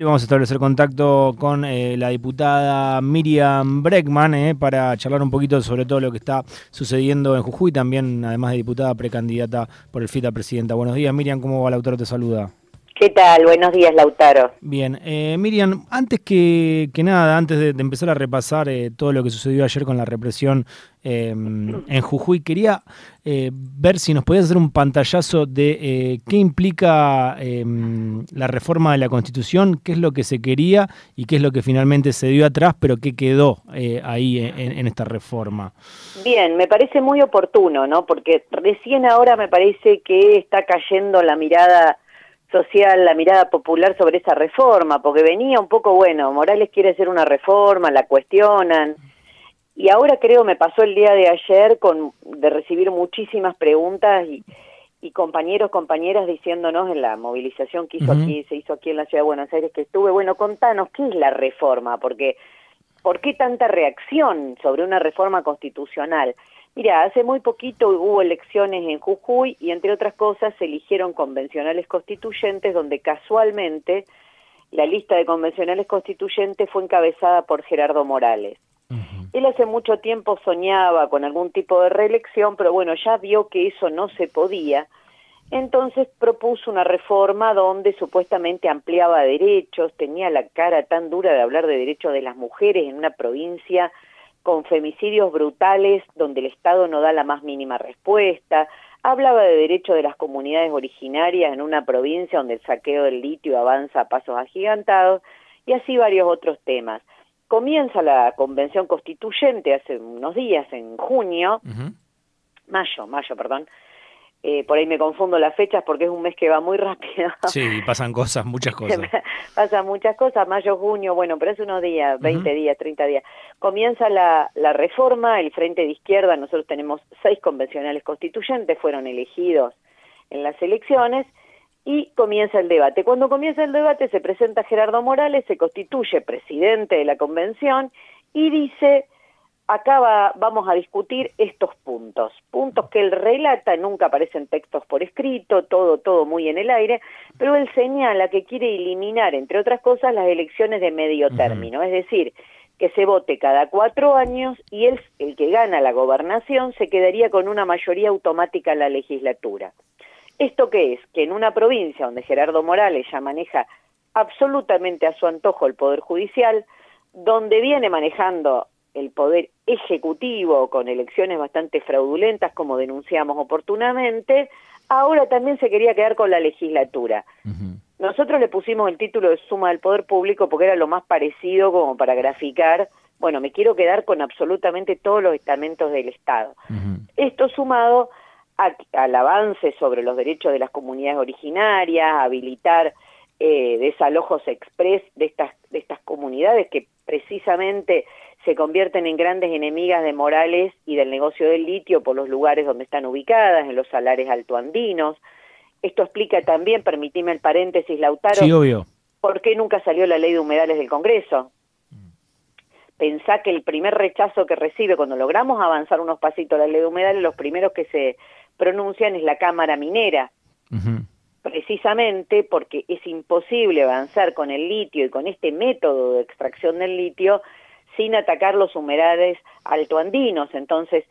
Vamos a establecer contacto con eh, la diputada Miriam Breckman eh, para charlar un poquito sobre todo lo que está sucediendo en Jujuy, también además de diputada precandidata por el FITA presidenta. Buenos días Miriam, ¿cómo va Lautaro? Te saluda. ¿Qué tal? Buenos días Lautaro. Bien, eh, Miriam, antes que, nada, antes de, empezar a repasar todo lo que sucedió ayer con la represión Em, en Jujuy. Quería eh, ver si nos podías hacer un pantallazo de eh, qué implica em, la reforma de la Constitución, qué es lo que se quería y qué es lo que finalmente se dio atrás, pero qué quedó eh, ahí en, esta reforma. Bien, me parece muy oportuno, ¿no? Porque recién ahora me parece que está cayendo la mirada social, la mirada popular sobre esa reforma, porque venía un poco, bueno, Morales quiere hacer una reforma, la cuestionan, y ahora creo me pasó el día de ayer con de recibir muchísimas preguntas y, y compañeros, compañeras diciéndonos en la movilización que hizo aquí, se hizo aquí en la ciudad de Buenos Aires que estuve, bueno, contanos, ¿qué es la reforma? Porque, ¿por qué tanta reacción sobre una reforma constitucional? Mira, hace muy poquito hubo elecciones en Jujuy y entre otras cosas se eligieron convencionales constituyentes donde casualmente la lista de convencionales constituyentes fue encabezada por Gerardo Morales. Él hace mucho tiempo soñaba con algún tipo de reelección, pero bueno, ya vio que eso no se podía. Entonces propuso una reforma donde supuestamente ampliaba derechos, tenía la cara tan dura de hablar de derechos de las mujeres en una provincia con femicidios brutales donde el Estado no da la más mínima respuesta, hablaba de derechos de las comunidades originarias en una provincia donde el saqueo del litio avanza a pasos agigantados y así varios otros temas comienza la convención constituyente hace unos días, en junio, mayo, mayo, perdón. Eh, por ahí me confundo las fechas porque es un mes que va muy rápido. Sí, pasan cosas, muchas cosas. pasan muchas cosas, mayo, junio, bueno, pero hace unos días, 20 días, 30 días. Comienza la, la reforma, el Frente de Izquierda, nosotros tenemos seis convencionales constituyentes, fueron elegidos en las elecciones, y comienza el debate. Cuando comienza el debate se presenta Gerardo Morales, se constituye presidente de la convención y dice, acá vamos a discutir estos puntos, puntos que él relata, nunca aparecen textos por escrito, todo, todo muy en el aire, pero él señala que quiere eliminar, entre otras cosas, las elecciones de medio término, es decir, que se vote cada cuatro años y él, el que gana la gobernación, se quedaría con una mayoría automática en la legislatura. ¿Esto qué es? Que en una provincia donde Gerardo Morales ya maneja absolutamente a su antojo el Poder Judicial, donde viene manejando el Poder Ejecutivo con elecciones bastante fraudulentas, como denunciamos oportunamente, ahora también se quería quedar con la legislatura. Nosotros le pusimos el título de suma del poder público porque era lo más parecido como para graficar, bueno, me quiero quedar con absolutamente todos los estamentos del Estado. Esto sumado al avance sobre los derechos de las comunidades originarias, habilitar eh, desalojos express de estas, de estas comunidades que precisamente se convierten en grandes enemigas de Morales y del negocio del litio por los lugares donde están ubicadas, en los salares altoandinos. Esto explica también, permitime el paréntesis, Lautaro, sí, obvio. por qué nunca salió la ley de humedales del Congreso. Pensá que el primer rechazo que recibe cuando logramos avanzar unos pasitos la ley de humedales, los primeros que se pronuncian es la Cámara Minera. Precisamente porque es imposible avanzar con el litio y con este método de extracción del litio sin atacar los humedales altoandinos. Entonces,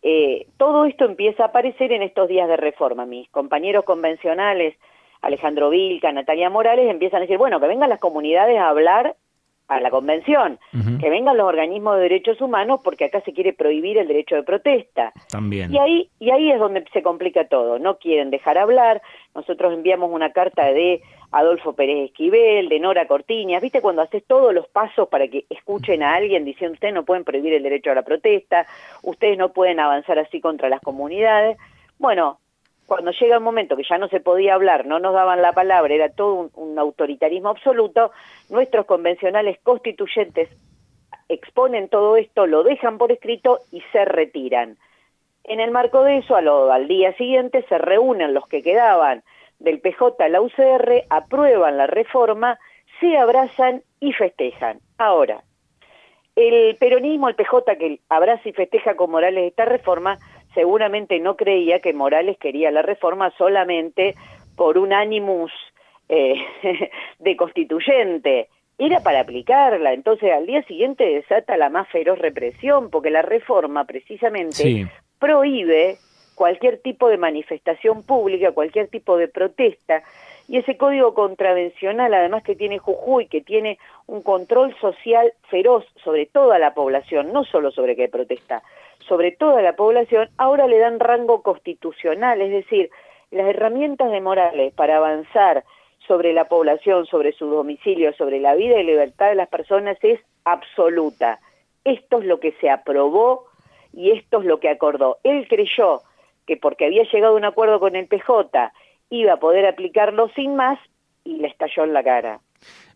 eh, todo esto empieza a aparecer en estos días de reforma. Mis compañeros convencionales, Alejandro Vilca, Natalia Morales, empiezan a decir, bueno, que vengan las comunidades a hablar a la convención, que vengan los organismos de derechos humanos porque acá se quiere prohibir el derecho de protesta. También. Y ahí y ahí es donde se complica todo, no quieren dejar hablar. Nosotros enviamos una carta de Adolfo Pérez Esquivel, de Nora Cortiñas, ¿viste cuando haces todos los pasos para que escuchen a alguien diciendo ustedes no pueden prohibir el derecho a la protesta, ustedes no pueden avanzar así contra las comunidades? Bueno, cuando llega el momento que ya no se podía hablar, no nos daban la palabra, era todo un, autoritarismo absoluto, nuestros convencionales constituyentes exponen todo esto, lo dejan por escrito y se retiran. En el marco de eso, al día siguiente se reúnen los que quedaban del PJ a la UCR, aprueban la reforma, se abrazan y festejan. Ahora, el peronismo, el PJ que abraza y festeja con Morales esta reforma, seguramente no creía que Morales quería la reforma solamente por un animus eh, de constituyente, era para aplicarla. Entonces al día siguiente desata la más feroz represión, porque la reforma precisamente prohíbe cualquier tipo de manifestación pública, cualquier tipo de protesta, y ese código contravencional, además que tiene Jujuy, que tiene un control social feroz sobre toda la población, no solo sobre que protesta, sobre toda la población, ahora le dan rango constitucional, es decir, las herramientas de Morales para avanzar sobre la población, sobre su domicilio, sobre la vida y libertad de las personas es absoluta. Esto es lo que se aprobó y esto es lo que acordó. Él creyó que porque había llegado a un acuerdo con el PJ iba a poder aplicarlo sin más y le estalló en la cara.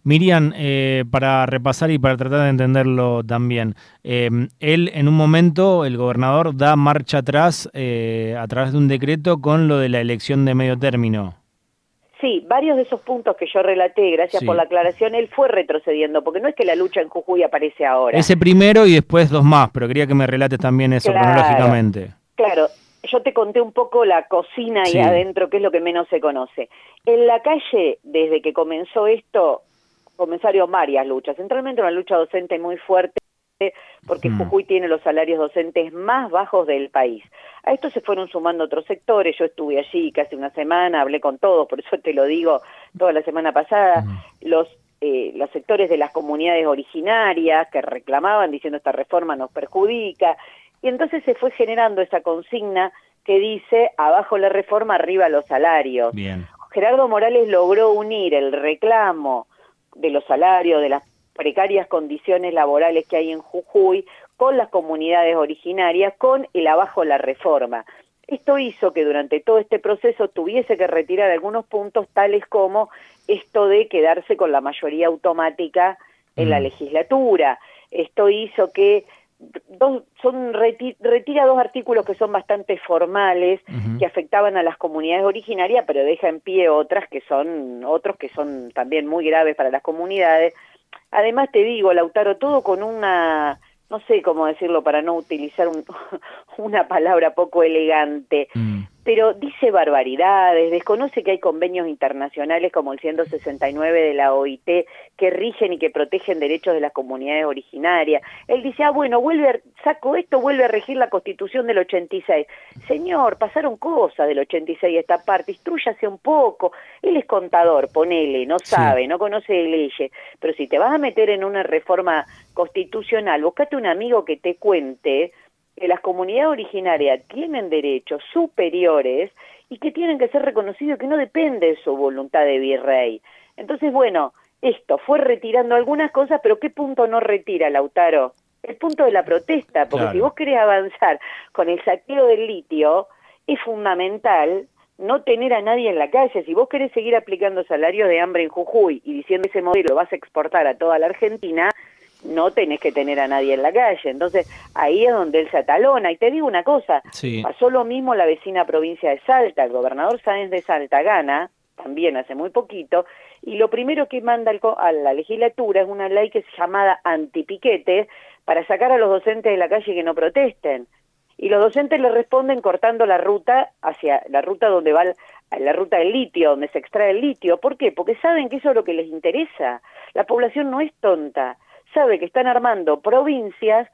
Miriam, eh, para repasar y para tratar de entenderlo también, eh, él en un momento, el gobernador, da marcha atrás eh, a través de un decreto con lo de la elección de medio término. Sí, varios de esos puntos que yo relaté, gracias por la aclaración, él fue retrocediendo, porque no es que la lucha en Jujuy aparece ahora. Ese primero y después dos más, pero quería que me relates también eso cronológicamente. Claro, yo te conté un poco la cocina ahí adentro, que es lo que menos se conoce. En la calle, desde que comenzó esto, comenzaron varias luchas, centralmente una lucha docente muy fuerte, porque mm. Jujuy tiene los salarios docentes más bajos del país. A esto se fueron sumando otros sectores, yo estuve allí casi una semana, hablé con todos, por eso te lo digo toda la semana pasada, mm. los eh, los sectores de las comunidades originarias que reclamaban diciendo esta reforma nos perjudica, y entonces se fue generando esa consigna que dice abajo la reforma, arriba los salarios. Bien. Gerardo Morales logró unir el reclamo de los salarios, de las precarias condiciones laborales que hay en Jujuy, con las comunidades originarias, con el abajo la reforma. Esto hizo que durante todo este proceso tuviese que retirar algunos puntos tales como esto de quedarse con la mayoría automática en la mm. legislatura. Esto hizo que dos, son retira dos artículos que son bastante formales que afectaban a las comunidades originarias pero deja en pie otras que son otros que son también muy graves para las comunidades. Además te digo Lautaro todo con una no sé cómo decirlo para no utilizar una palabra poco elegante, mm pero dice barbaridades, desconoce que hay convenios internacionales como el 169 de la OIT que rigen y que protegen derechos de las comunidades originarias. Él dice, ah, bueno, vuelve, saco esto, vuelve a regir la constitución del 86. Señor, pasaron cosas del 86 esta parte, instruyase un poco. Él es contador, ponele, no sabe, no conoce de leyes, pero si te vas a meter en una reforma constitucional, búscate un amigo que te cuente que las comunidades originarias tienen derechos superiores y que tienen que ser reconocidos, que no depende de su voluntad de virrey. Entonces, bueno, esto fue retirando algunas cosas, pero ¿qué punto no retira, Lautaro? El punto de la protesta, porque si vos querés avanzar con el saqueo del litio, es fundamental no tener a nadie en la calle. Si vos querés seguir aplicando salarios de hambre en Jujuy y diciendo ese modelo vas a exportar a toda la Argentina, no tenés que tener a nadie en la calle. Entonces, ahí es donde él se atalona. Y te digo una cosa, pasó lo mismo la vecina provincia de Salta, el gobernador Sáenz de Salta gana, también hace muy poquito, y lo primero que manda a la legislatura es una ley que es llamada antipiquete para sacar a los docentes de la calle que no protesten. Y los docentes le responden cortando la ruta hacia la ruta donde va la ruta del litio, donde se extrae el litio. ¿Por qué? Porque saben que eso es lo que les interesa. La población no es tonta sabe que están armando provincias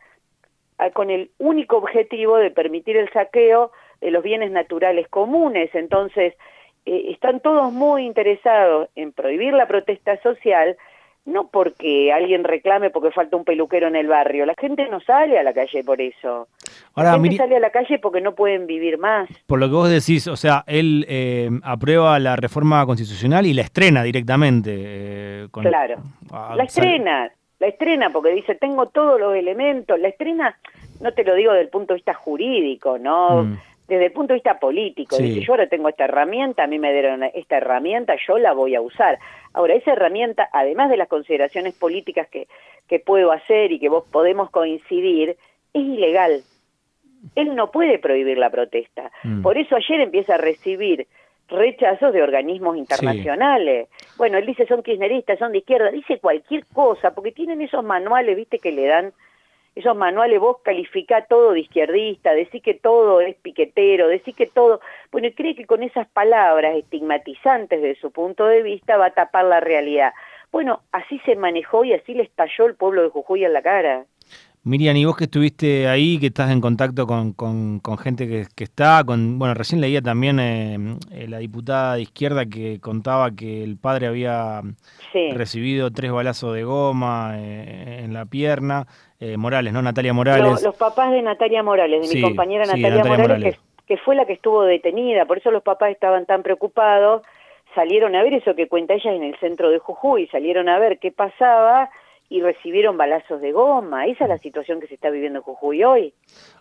ah, con el único objetivo de permitir el saqueo de los bienes naturales comunes. Entonces, eh, están todos muy interesados en prohibir la protesta social, no porque alguien reclame porque falta un peluquero en el barrio. La gente no sale a la calle por eso. Ahora, la gente sale a la calle porque no pueden vivir más. Por lo que vos decís, o sea, él eh, aprueba la reforma constitucional y la estrena directamente. Eh, claro, la estrena la estrena porque dice, tengo todos los elementos, la estrena, no te lo digo desde el punto de vista jurídico, ¿no? Mm. Desde el punto de vista político, dice, yo ahora tengo esta herramienta, a mí me dieron esta herramienta, yo la voy a usar. Ahora, esa herramienta, además de las consideraciones políticas que, que puedo hacer y que vos podemos coincidir, es ilegal. Él no puede prohibir la protesta. Mm. Por eso ayer empieza a recibir rechazos de organismos internacionales. Bueno, él dice son kirchneristas, son de izquierda, dice cualquier cosa, porque tienen esos manuales, viste, que le dan esos manuales vos calificá todo de izquierdista, decís que todo es piquetero, decís que todo, bueno, y cree que con esas palabras estigmatizantes desde su punto de vista va a tapar la realidad. Bueno, así se manejó y así le estalló el pueblo de Jujuy en la cara. Miriam, y vos que estuviste ahí, que estás en contacto con, con, gente que, que, está, con bueno, recién leía también eh, eh, la diputada de izquierda que contaba que el padre había recibido tres balazos de goma eh, en la pierna. Morales, ¿no? Natalia Morales. los papás de Natalia Morales, de mi compañera Natalia, Morales, Que, que fue la que estuvo detenida, por eso los papás estaban tan preocupados. Salieron a ver eso que cuenta ella en el centro de Jujuy, salieron a ver qué pasaba y recibieron balazos de goma. Esa es la situación que se está viviendo en Jujuy hoy.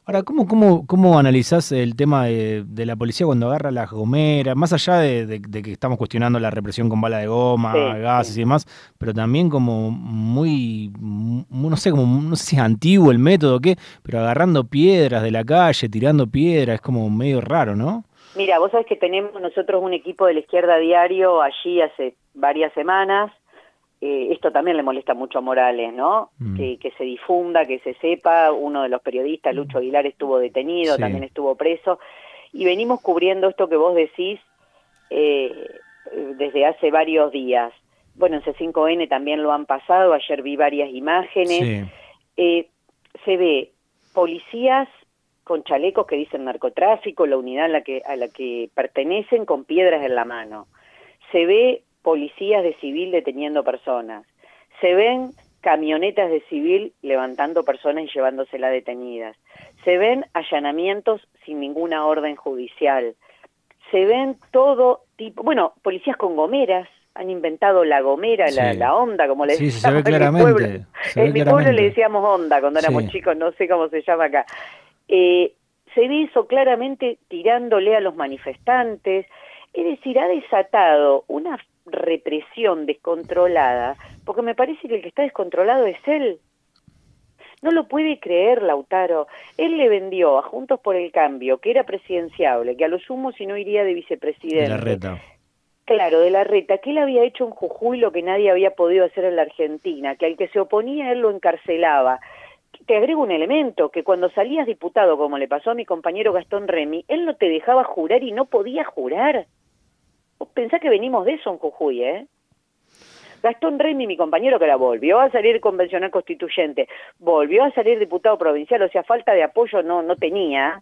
Ahora, ¿cómo, cómo, cómo analizás el tema de, la policía cuando agarra las gomeras? Más allá de, que estamos cuestionando la represión con bala de goma, gases y demás, pero también como muy, no sé, como, no sé si es antiguo el método o qué, pero agarrando piedras de la calle, tirando piedras, es como medio raro, ¿no? Mira, vos sabés que tenemos nosotros un equipo de la izquierda diario allí hace varias semanas, eh, esto también le molesta mucho a Morales, ¿no? Mm. Que, se difunda, que se sepa. Uno de los periodistas, mm. Lucho Aguilar, estuvo detenido, también estuvo preso. Y venimos cubriendo esto que vos decís eh, desde hace varios días. Bueno, en C5N también lo han pasado, ayer vi varias imágenes. Eh, se ve policías con chalecos que dicen narcotráfico, la unidad a la que, a la que pertenecen con piedras en la mano. Se ve policías de civil deteniendo personas. Se ven camionetas de civil levantando personas y llevándoselas detenidas. Se ven allanamientos sin ninguna orden judicial. Se ven todo tipo, bueno, policías con gomeras, han inventado la gomera, la, onda, como le decíamos en mi pueblo. en mi pueblo le decíamos onda cuando éramos chicos, no sé cómo se llama acá. Eh, se ve eso claramente tirándole a los manifestantes, es decir, ha desatado una represión descontrolada, porque me parece que el que está descontrolado es él. No lo puede creer Lautaro. Él le vendió a Juntos por el Cambio, que era presidenciable, que a lo sumo si no iría de vicepresidente. De la reta. Claro, de la reta, que él había hecho en Jujuy lo que nadie había podido hacer en la Argentina, que al que se oponía él lo encarcelaba. Te agrego un elemento, que cuando salías diputado, como le pasó a mi compañero Gastón Remy, él no te dejaba jurar y no podía jurar. Pensá que venimos de eso en Jujuy, ¿eh? Gastón Remy, mi compañero, que la volvió a salir convencional constituyente, volvió a salir diputado provincial, o sea, falta de apoyo no, no tenía.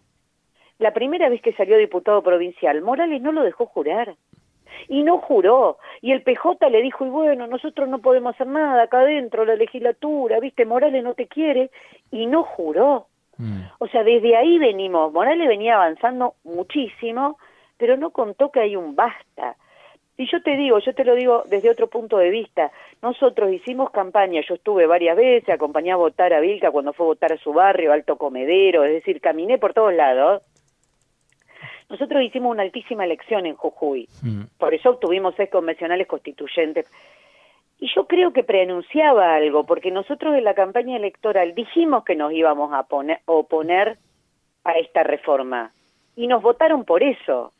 La primera vez que salió diputado provincial, Morales no lo dejó jurar. Y no juró. Y el PJ le dijo, y bueno, nosotros no podemos hacer nada acá adentro, la legislatura, viste, Morales no te quiere. Y no juró. Mm. O sea, desde ahí venimos. Morales venía avanzando muchísimo pero no contó que hay un basta. Y yo te digo, yo te lo digo desde otro punto de vista, nosotros hicimos campaña, yo estuve varias veces, acompañé a votar a Vilca cuando fue a votar a su barrio, Alto Comedero, es decir, caminé por todos lados. Nosotros hicimos una altísima elección en Jujuy, mm. por eso obtuvimos seis convencionales constituyentes. Y yo creo que preanunciaba algo, porque nosotros en la campaña electoral dijimos que nos íbamos a oponer a esta reforma. Y nos votaron por eso.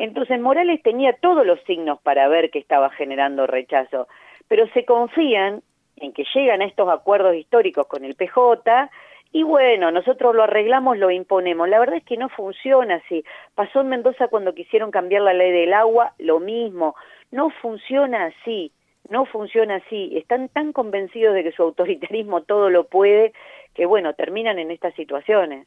Entonces Morales tenía todos los signos para ver que estaba generando rechazo, pero se confían en que llegan a estos acuerdos históricos con el PJ y bueno, nosotros lo arreglamos, lo imponemos. La verdad es que no funciona así. Pasó en Mendoza cuando quisieron cambiar la ley del agua, lo mismo. No funciona así, no funciona así. Están tan convencidos de que su autoritarismo todo lo puede que bueno, terminan en estas situaciones.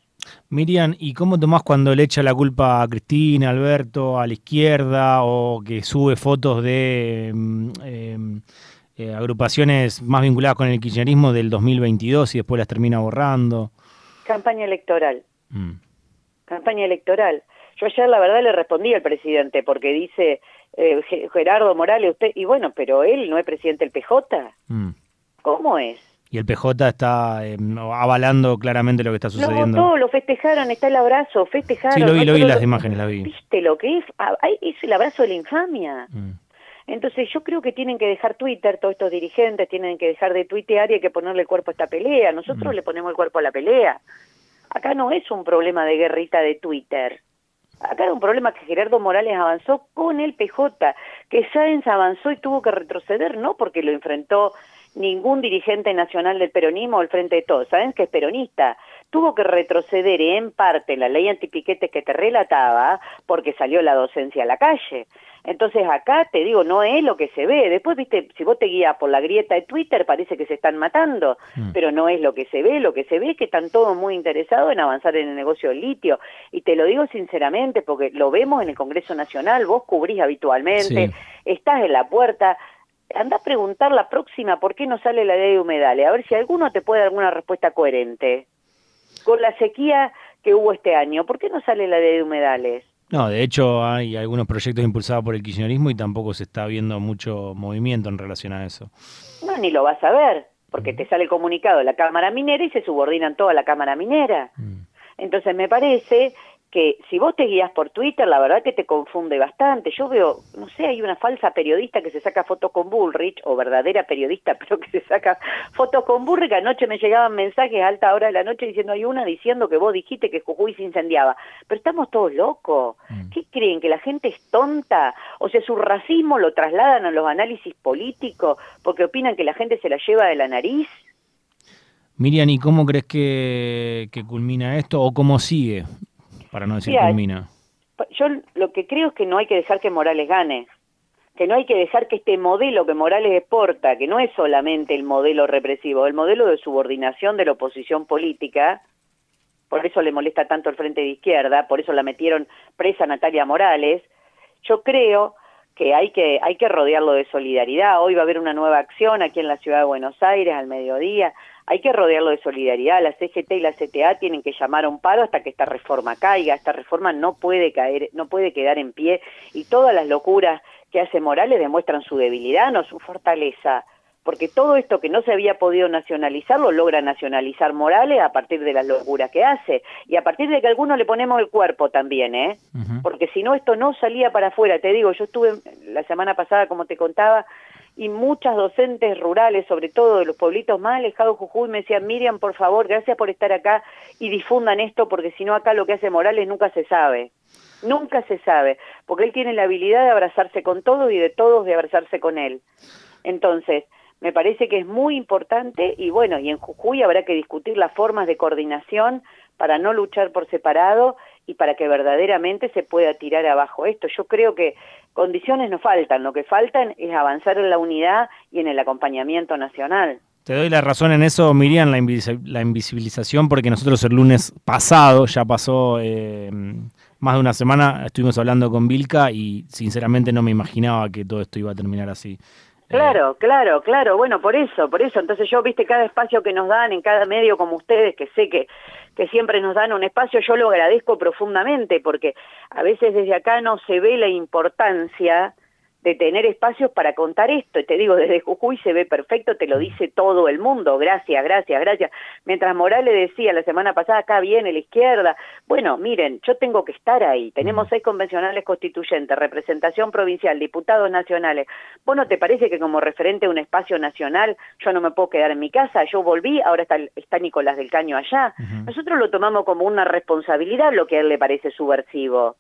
Miriam, ¿y cómo tomás cuando le echa la culpa a Cristina, Alberto, a la izquierda, o que sube fotos de mm, em, eh, agrupaciones más vinculadas con el kirchnerismo del 2022 y después las termina borrando? Campaña electoral. Mm. Campaña electoral. Yo ayer la verdad le respondí al presidente porque dice eh, Gerardo Morales, usted, y bueno, pero él no es presidente del PJ. Mm. ¿Cómo es? Y el PJ está eh, avalando claramente lo que está sucediendo. No, lo festejaron, está el abrazo, festejaron. Sí, lo vi, lo vi las imágenes, las vi. ¿Viste lo que es? Ah, es el abrazo de la infamia. Mm. Entonces yo creo que tienen que dejar Twitter, todos estos dirigentes tienen que dejar de tuitear y hay que ponerle el cuerpo a esta pelea. Nosotros mm. le ponemos el cuerpo a la pelea. Acá no es un problema de guerrita de Twitter. Acá era un problema que Gerardo Morales avanzó con el PJ, que Sáenz avanzó y tuvo que retroceder, no porque lo enfrentó ningún dirigente nacional del peronismo al frente de todos, ¿saben que es peronista? Tuvo que retroceder en parte la ley antipiquetes que te relataba porque salió la docencia a la calle. Entonces acá te digo, no es lo que se ve. Después, viste, si vos te guías por la grieta de Twitter, parece que se están matando, mm. pero no es lo que se ve. Lo que se ve es que están todos muy interesados en avanzar en el negocio del litio. Y te lo digo sinceramente, porque lo vemos en el Congreso Nacional, vos cubrís habitualmente, estás en la puerta. Anda a preguntar la próxima por qué no sale la ley de humedales, a ver si alguno te puede dar alguna respuesta coherente. Con la sequía que hubo este año, ¿por qué no sale la ley de humedales? No, de hecho hay algunos proyectos impulsados por el kirchnerismo y tampoco se está viendo mucho movimiento en relación a eso. No, ni lo vas a ver, porque te sale comunicado de la Cámara Minera y se subordinan toda la Cámara Minera. Mm. Entonces me parece que si vos te guías por Twitter, la verdad que te confunde bastante. Yo veo, no sé, hay una falsa periodista que se saca fotos con Bullrich, o verdadera periodista, pero que se saca fotos con Bullrich. Anoche me llegaban mensajes a alta hora de la noche diciendo, hay una diciendo que vos dijiste que Jujuy se incendiaba. Pero estamos todos locos. Mm. ¿Qué creen? ¿Que la gente es tonta? O sea, su racismo lo trasladan a los análisis políticos porque opinan que la gente se la lleva de la nariz. Miriam, ¿y cómo crees que, que culmina esto o cómo sigue? Para no decir culmina. Yo lo que creo es que no hay que dejar que Morales gane, que no hay que dejar que este modelo que Morales exporta, que no es solamente el modelo represivo, el modelo de subordinación de la oposición política, por eso le molesta tanto el Frente de Izquierda, por eso la metieron presa Natalia Morales, yo creo que hay que hay que rodearlo de solidaridad. Hoy va a haber una nueva acción aquí en la ciudad de Buenos Aires al mediodía hay que rodearlo de solidaridad. La CGT y la CTA tienen que llamar a un paro hasta que esta reforma caiga. Esta reforma no puede caer, no puede quedar en pie y todas las locuras que hace Morales demuestran su debilidad, no su fortaleza. Porque todo esto que no se había podido nacionalizar lo logra nacionalizar Morales a partir de las locuras que hace y a partir de que algunos le ponemos el cuerpo también, ¿eh? Porque si no esto no salía para afuera. Te digo, yo estuve la semana pasada, como te contaba, y muchas docentes rurales, sobre todo de los pueblitos más alejados de Jujuy, me decían, Miriam, por favor, gracias por estar acá y difundan esto, porque si no acá lo que hace Morales nunca se sabe. Nunca se sabe, porque él tiene la habilidad de abrazarse con todos y de todos de abrazarse con él. Entonces, me parece que es muy importante y bueno, y en Jujuy habrá que discutir las formas de coordinación para no luchar por separado y para que verdaderamente se pueda tirar abajo esto. Yo creo que condiciones no faltan, lo que faltan es avanzar en la unidad y en el acompañamiento nacional. Te doy la razón en eso, Miriam, la, invisibilización, porque nosotros el lunes pasado, ya pasó eh, más de una semana, estuvimos hablando con Vilca y sinceramente no me imaginaba que todo esto iba a terminar así. Claro, claro, claro. Bueno, por eso, por eso. Entonces yo, viste, cada espacio que nos dan en cada medio como ustedes, que sé que, que siempre nos dan un espacio, yo lo agradezco profundamente porque a veces desde acá no se ve la importancia de tener espacios para contar esto. Y te digo, desde Jujuy se ve perfecto, te lo dice todo el mundo. Gracias, gracias, gracias. Mientras Morales decía la semana pasada, acá viene la izquierda. Bueno, miren, yo tengo que estar ahí. Tenemos seis convencionales constituyentes, representación provincial, diputados nacionales. ¿Vos no te parece que como referente a un espacio nacional yo no me puedo quedar en mi casa? Yo volví, ahora está, está Nicolás del Caño allá. Nosotros lo tomamos como una responsabilidad, lo que a él le parece subversivo.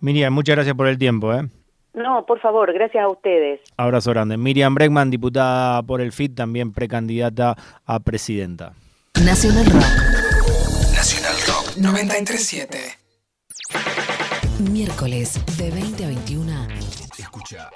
Miriam, muchas gracias por el tiempo. ¿eh? No, por favor, gracias a ustedes. Abrazo grande. Miriam Bregman, diputada por el FIT, también precandidata a presidenta. Nacional Rock. Nacional Rock 937. Miércoles de 20 a 21. Escucha.